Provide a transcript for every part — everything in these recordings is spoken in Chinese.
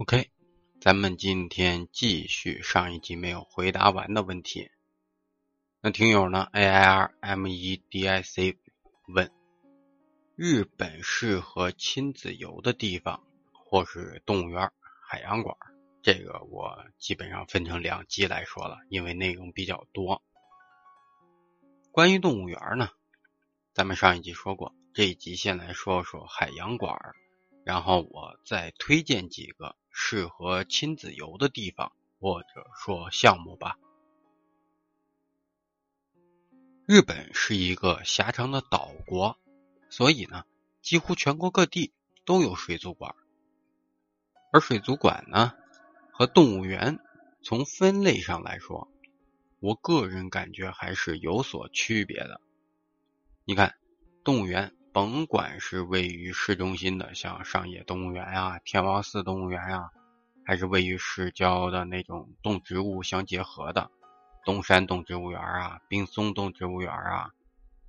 OK，咱们今天继续上一集没有回答完的问题。那听友呢？A I R M E D I C 问：日本适合亲子游的地方，或是动物园、海洋馆？这个我基本上分成两集来说了，因为内容比较多。关于动物园呢，咱们上一集说过，这一集先来说说海洋馆，然后我再推荐几个。适合亲子游的地方，或者说项目吧。日本是一个狭长的岛国，所以呢，几乎全国各地都有水族馆。而水族馆呢，和动物园从分类上来说，我个人感觉还是有所区别的。你看，动物园。甭管是位于市中心的，像上野动物园啊、天王寺动物园啊，还是位于市郊的那种动植物相结合的东山动植物园啊、冰松动植物园啊，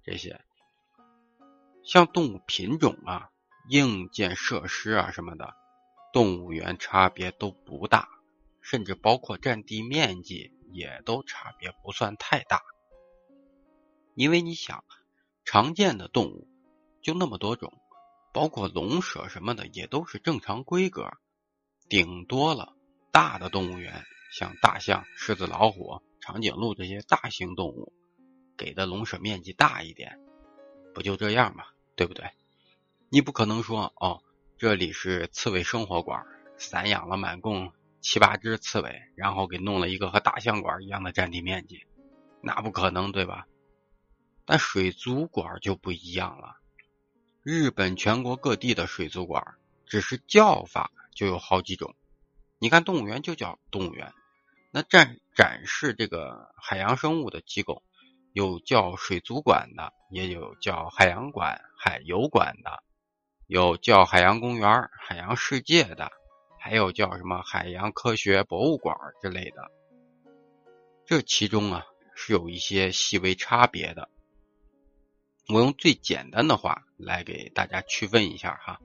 这些，像动物品种啊、硬件设施啊什么的，动物园差别都不大，甚至包括占地面积也都差别不算太大，因为你想，常见的动物。就那么多种，包括龙蛇什么的也都是正常规格，顶多了大的动物园，像大象、狮子、老虎、长颈鹿这些大型动物，给的笼舍面积大一点，不就这样吗？对不对？你不可能说哦，这里是刺猬生活馆，散养了满共七八只刺猬，然后给弄了一个和大象馆一样的占地面积，那不可能，对吧？但水族馆就不一样了。日本全国各地的水族馆，只是叫法就有好几种。你看动物园就叫动物园，那展展示这个海洋生物的机构，有叫水族馆的，也有叫海洋馆、海游馆的，有叫海洋公园、海洋世界的，还有叫什么海洋科学博物馆之类的。这其中啊，是有一些细微差别的。我用最简单的话来给大家区分一下哈。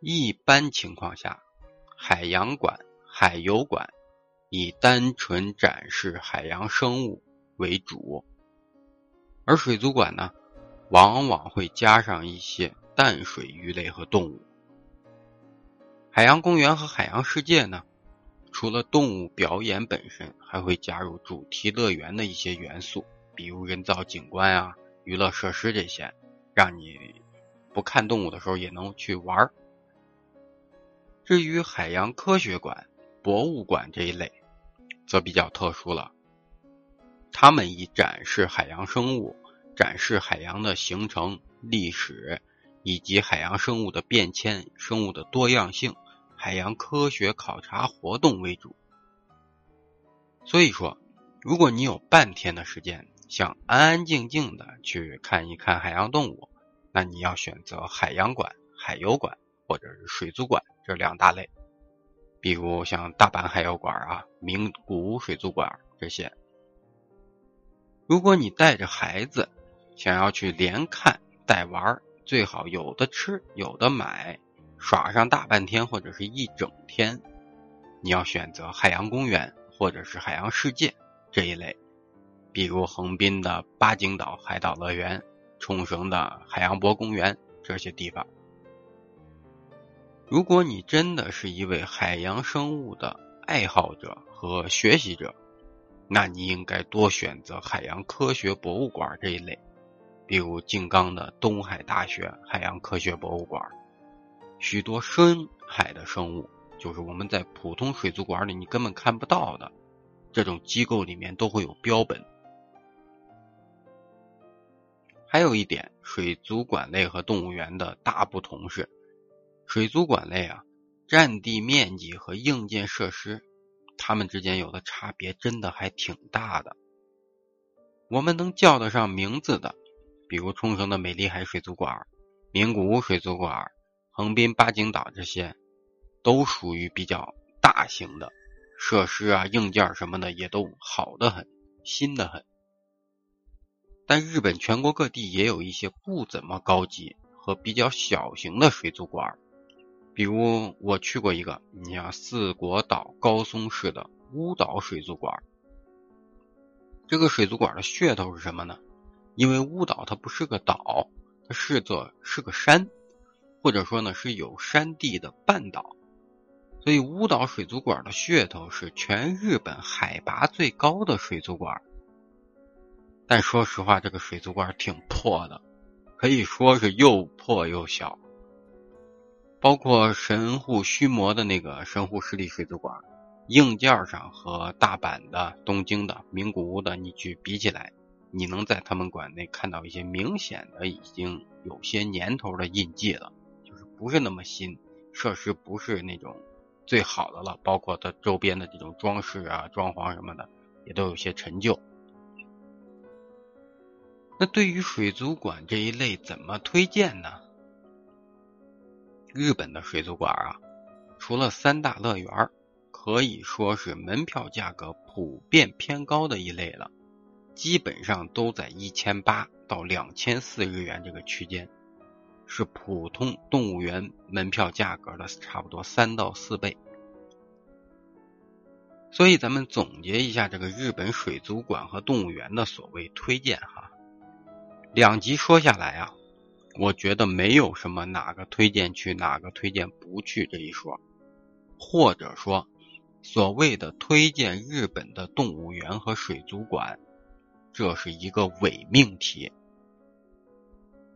一般情况下，海洋馆、海游馆以单纯展示海洋生物为主，而水族馆呢，往往会加上一些淡水鱼类和动物。海洋公园和海洋世界呢，除了动物表演本身，还会加入主题乐园的一些元素，比如人造景观啊。娱乐设施这些，让你不看动物的时候也能去玩儿。至于海洋科学馆、博物馆这一类，则比较特殊了。他们以展示海洋生物、展示海洋的形成、历史以及海洋生物的变迁、生物的多样性、海洋科学考察活动为主。所以说，如果你有半天的时间，想安安静静的去看一看海洋动物，那你要选择海洋馆、海游馆或者是水族馆这两大类。比如像大阪海游馆啊、名古屋水族馆这些。如果你带着孩子想要去连看带玩，最好有的吃有的买，耍上大半天或者是一整天，你要选择海洋公园或者是海洋世界这一类。比如横滨的八景岛海岛乐园、冲绳的海洋博公园这些地方。如果你真的是一位海洋生物的爱好者和学习者，那你应该多选择海洋科学博物馆这一类，比如静冈的东海大学海洋科学博物馆。许多深海的生物，就是我们在普通水族馆里你根本看不到的，这种机构里面都会有标本。还有一点，水族馆类和动物园的大不同是，水族馆类啊，占地面积和硬件设施，它们之间有的差别真的还挺大的。我们能叫得上名字的，比如冲绳的美丽海水族馆、名古屋水族馆、横滨八景岛这些，都属于比较大型的，设施啊、硬件什么的也都好的很，新的很。但日本全国各地也有一些不怎么高级和比较小型的水族馆，比如我去过一个，你像四国岛高松市的乌岛水族馆。这个水族馆的噱头是什么呢？因为乌岛它不是个岛，它是座是个山，或者说呢是有山地的半岛，所以乌岛水族馆的噱头是全日本海拔最高的水族馆。但说实话，这个水族馆挺破的，可以说是又破又小。包括神户须磨的那个神户市立水族馆，硬件上和大阪的、东京的、名古屋的你去比起来，你能在他们馆内看到一些明显的已经有些年头的印记了，就是不是那么新，设施不是那种最好的了，包括它周边的这种装饰啊、装潢什么的，也都有些陈旧。那对于水族馆这一类怎么推荐呢？日本的水族馆啊，除了三大乐园，可以说是门票价格普遍偏高的一类了，基本上都在一千八到两千四日元这个区间，是普通动物园门票价格的差不多三到四倍。所以咱们总结一下这个日本水族馆和动物园的所谓推荐哈。两集说下来啊，我觉得没有什么哪个推荐去，哪个推荐不去这一说，或者说所谓的推荐日本的动物园和水族馆，这是一个伪命题。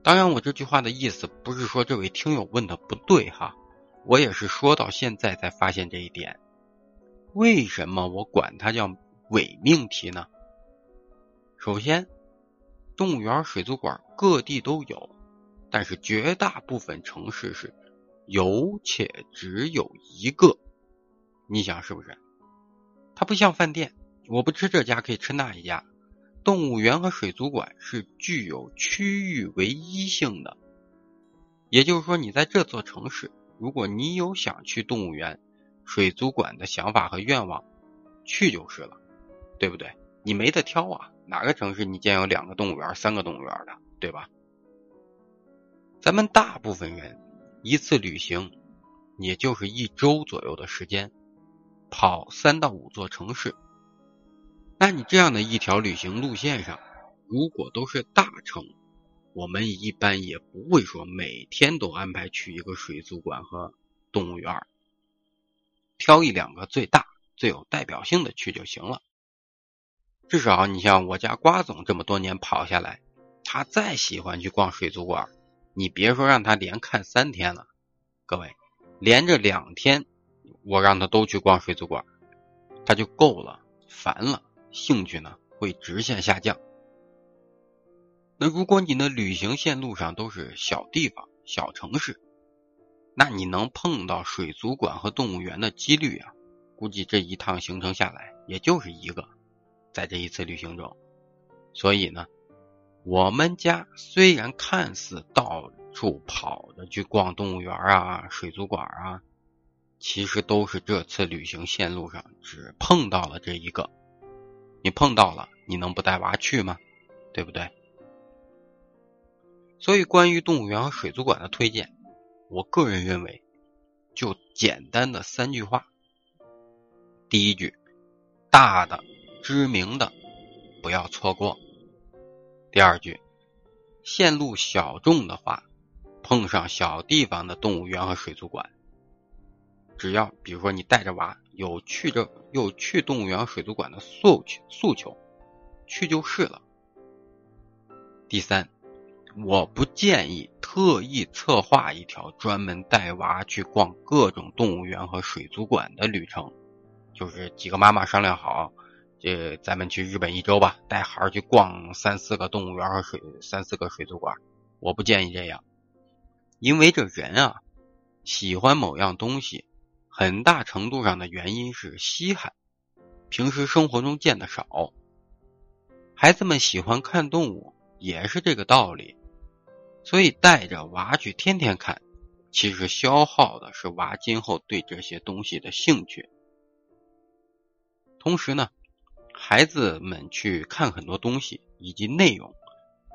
当然，我这句话的意思不是说这位听友问的不对哈，我也是说到现在才发现这一点。为什么我管它叫伪命题呢？首先。动物园、水族馆各地都有，但是绝大部分城市是有且只有一个。你想是不是？它不像饭店，我不吃这家可以吃那一家。动物园和水族馆是具有区域唯一性的，也就是说，你在这座城市，如果你有想去动物园、水族馆的想法和愿望，去就是了，对不对？你没得挑啊。哪个城市你见有两个动物园、三个动物园的，对吧？咱们大部分人一次旅行也就是一周左右的时间，跑三到五座城市。那你这样的一条旅行路线上，如果都是大城，我们一般也不会说每天都安排去一个水族馆和动物园，挑一两个最大、最有代表性的去就行了。至少你像我家瓜总这么多年跑下来，他再喜欢去逛水族馆，你别说让他连看三天了，各位，连着两天，我让他都去逛水族馆，他就够了，烦了，兴趣呢会直线下降。那如果你的旅行线路上都是小地方、小城市，那你能碰到水族馆和动物园的几率啊，估计这一趟行程下来也就是一个。在这一次旅行中，所以呢，我们家虽然看似到处跑着去逛动物园啊、水族馆啊，其实都是这次旅行线路上只碰到了这一个。你碰到了，你能不带娃去吗？对不对？所以，关于动物园和水族馆的推荐，我个人认为，就简单的三句话。第一句，大的。知名的不要错过。第二句，线路小众的话，碰上小地方的动物园和水族馆，只要比如说你带着娃有去这有去动物园、水族馆的诉求诉求，去就是了。第三，我不建议特意策划一条专门带娃去逛各种动物园和水族馆的旅程，就是几个妈妈商量好。这咱们去日本一周吧，带孩儿去逛三四个动物园和水三四个水族馆，我不建议这样，因为这人啊，喜欢某样东西，很大程度上的原因是稀罕，平时生活中见的少。孩子们喜欢看动物也是这个道理，所以带着娃去天天看，其实消耗的是娃今后对这些东西的兴趣，同时呢。孩子们去看很多东西以及内容，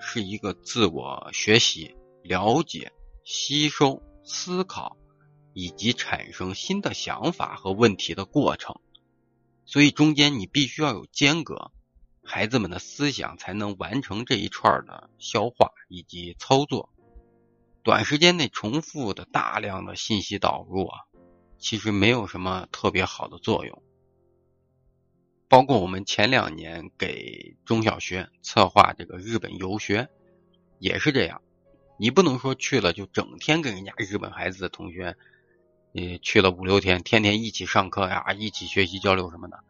是一个自我学习、了解、吸收、思考，以及产生新的想法和问题的过程，所以中间你必须要有间隔，孩子们的思想才能完成这一串的消化以及操作。短时间内重复的大量的信息导入啊，其实没有什么特别好的作用。包括我们前两年给中小学策划这个日本游学，也是这样。你不能说去了就整天跟人家日本孩子的同学，呃，去了五六天，天天一起上课呀，一起学习交流什么的，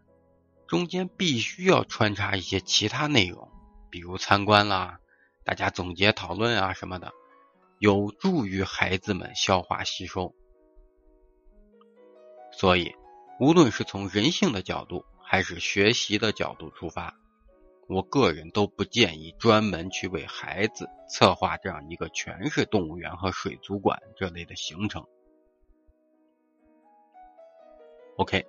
中间必须要穿插一些其他内容，比如参观啦，大家总结讨论啊什么的。有助于孩子们消化吸收，所以无论是从人性的角度还是学习的角度出发，我个人都不建议专门去为孩子策划这样一个全是动物园和水族馆这类的行程。OK，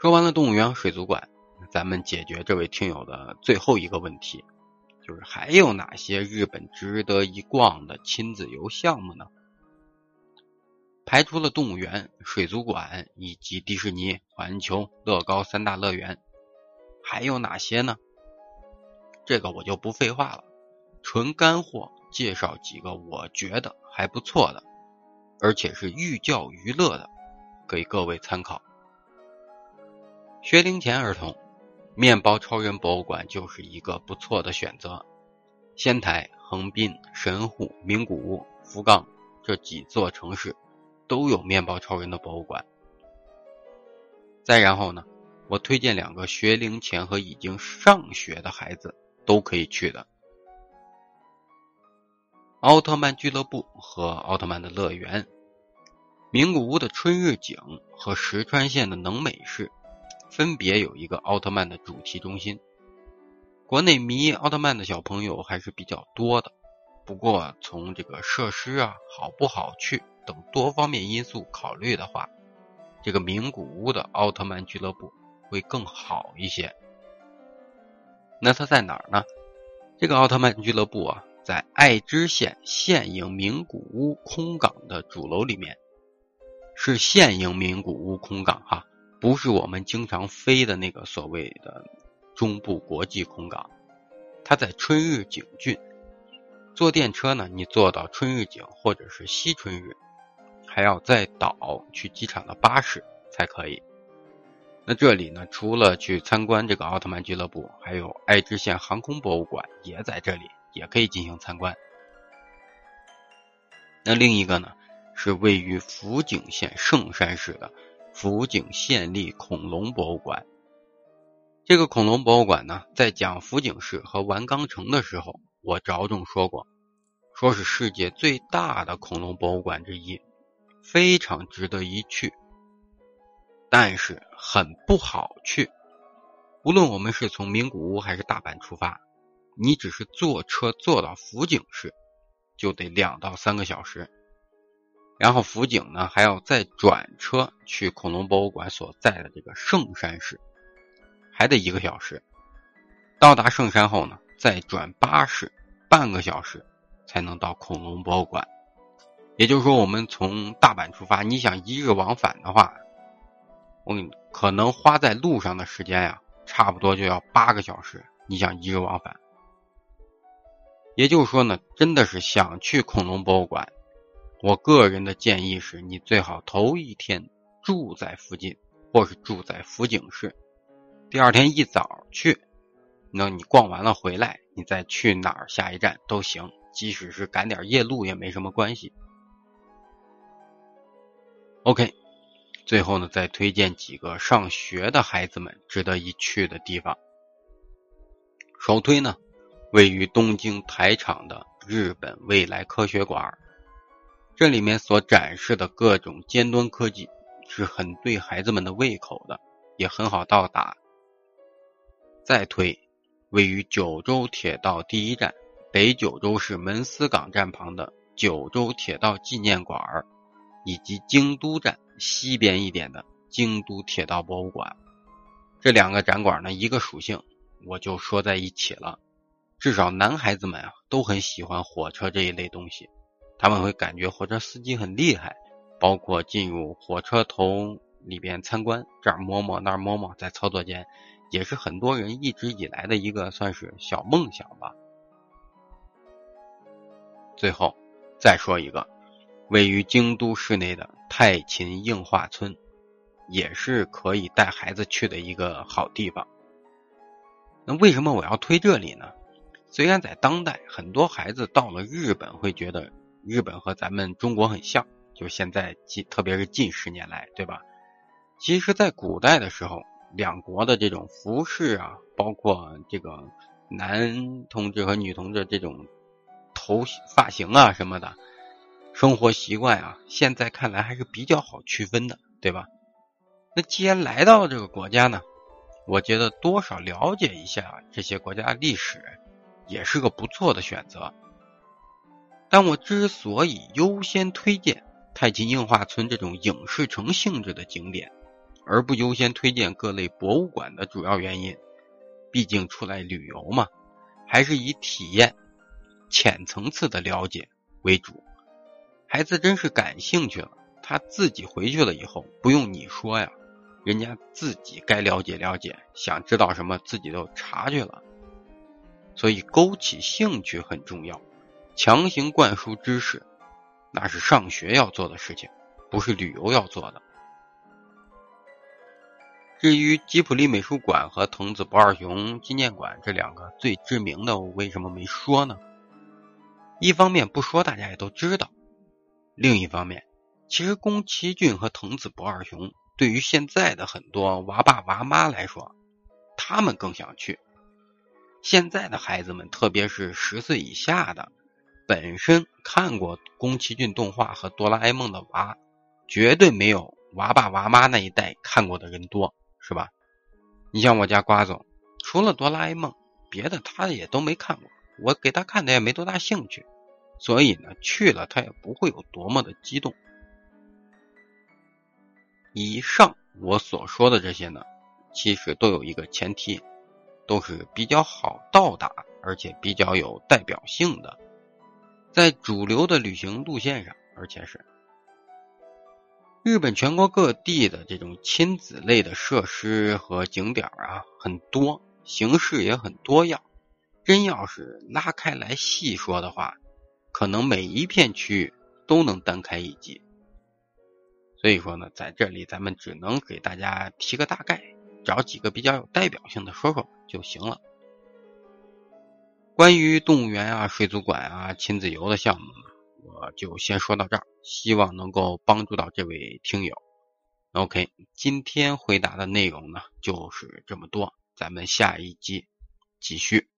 说完了动物园、水族馆，咱们解决这位听友的最后一个问题。就是还有哪些日本值得一逛的亲子游项目呢？排除了动物园、水族馆以及迪士尼、环球、乐高三大乐园，还有哪些呢？这个我就不废话了，纯干货介绍几个我觉得还不错的，而且是寓教于乐的，给各位参考。学龄前儿童。面包超人博物馆就是一个不错的选择。仙台、横滨、神户、名古屋、福冈这几座城市都有面包超人的博物馆。再然后呢，我推荐两个学龄前和已经上学的孩子都可以去的：奥特曼俱乐部和奥特曼的乐园，名古屋的春日景和石川县的能美市。分别有一个奥特曼的主题中心，国内迷奥特曼的小朋友还是比较多的。不过从这个设施啊好不好去等多方面因素考虑的话，这个名古屋的奥特曼俱乐部会更好一些。那它在哪儿呢？这个奥特曼俱乐部啊，在爱知县县营名古屋空港的主楼里面，是县营名古屋空港哈。不是我们经常飞的那个所谓的中部国际空港，它在春日井郡。坐电车呢，你坐到春日井或者是西春日，还要再倒去机场的巴士才可以。那这里呢，除了去参观这个奥特曼俱乐部，还有爱知县航空博物馆也在这里，也可以进行参观。那另一个呢，是位于福井县圣山市的。福井县立恐龙博物馆，这个恐龙博物馆呢，在讲福井市和丸冈城的时候，我着重说过，说是世界最大的恐龙博物馆之一，非常值得一去。但是很不好去，无论我们是从名古屋还是大阪出发，你只是坐车坐到福井市，就得两到三个小时。然后福井呢，还要再转车去恐龙博物馆所在的这个圣山市，还得一个小时。到达圣山后呢，再转巴士半个小时才能到恐龙博物馆。也就是说，我们从大阪出发，你想一日往返的话，我可能花在路上的时间呀，差不多就要八个小时。你想一日往返，也就是说呢，真的是想去恐龙博物馆。我个人的建议是，你最好头一天住在附近，或是住在福井市，第二天一早去，那你逛完了回来，你再去哪儿下一站都行，即使是赶点夜路也没什么关系。OK，最后呢，再推荐几个上学的孩子们值得一去的地方。首推呢，位于东京台场的日本未来科学馆。这里面所展示的各种尖端科技是很对孩子们的胃口的，也很好到达。再推，位于九州铁道第一站北九州市门司港站旁的九州铁道纪念馆以及京都站西边一点的京都铁道博物馆。这两个展馆呢，一个属性我就说在一起了。至少男孩子们啊，都很喜欢火车这一类东西。他们会感觉火车司机很厉害，包括进入火车头里边参观，这儿摸摸那儿摸摸，在操作间，也是很多人一直以来的一个算是小梦想吧。最后再说一个，位于京都市内的太秦映画村，也是可以带孩子去的一个好地方。那为什么我要推这里呢？虽然在当代，很多孩子到了日本会觉得日本和咱们中国很像，就现在近，特别是近十年来，对吧？其实，在古代的时候，两国的这种服饰啊，包括这个男同志和女同志这种。头发型啊什么的，生活习惯啊，现在看来还是比较好区分的，对吧？那既然来到了这个国家呢，我觉得多少了解一下这些国家历史，也是个不错的选择。但我之所以优先推荐太极映画村这种影视城性质的景点，而不优先推荐各类博物馆的主要原因，毕竟出来旅游嘛，还是以体验。浅层次的了解为主，孩子真是感兴趣了，他自己回去了以后，不用你说呀，人家自己该了解了解，想知道什么自己都查去了。所以勾起兴趣很重要，强行灌输知识，那是上学要做的事情，不是旅游要做的。至于吉普力美术馆和藤子不二雄纪念馆这两个最知名的，我为什么没说呢？一方面不说，大家也都知道；另一方面，其实宫崎骏和藤子不二雄对于现在的很多娃爸娃妈来说，他们更想去。现在的孩子们，特别是十岁以下的，本身看过宫崎骏动画和哆啦 A 梦的娃，绝对没有娃爸娃妈那一代看过的人多，是吧？你像我家瓜总，除了哆啦 A 梦，别的他也都没看过，我给他看的也没多大兴趣。所以呢，去了他也不会有多么的激动。以上我所说的这些呢，其实都有一个前提，都是比较好到达，而且比较有代表性的，在主流的旅行路线上，而且是日本全国各地的这种亲子类的设施和景点啊，很多，形式也很多样。真要是拉开来细说的话，可能每一片区域都能单开一集，所以说呢，在这里咱们只能给大家提个大概，找几个比较有代表性的说说就行了。关于动物园啊、水族馆啊、亲子游的项目呢，我就先说到这儿，希望能够帮助到这位听友。OK，今天回答的内容呢就是这么多，咱们下一集继续。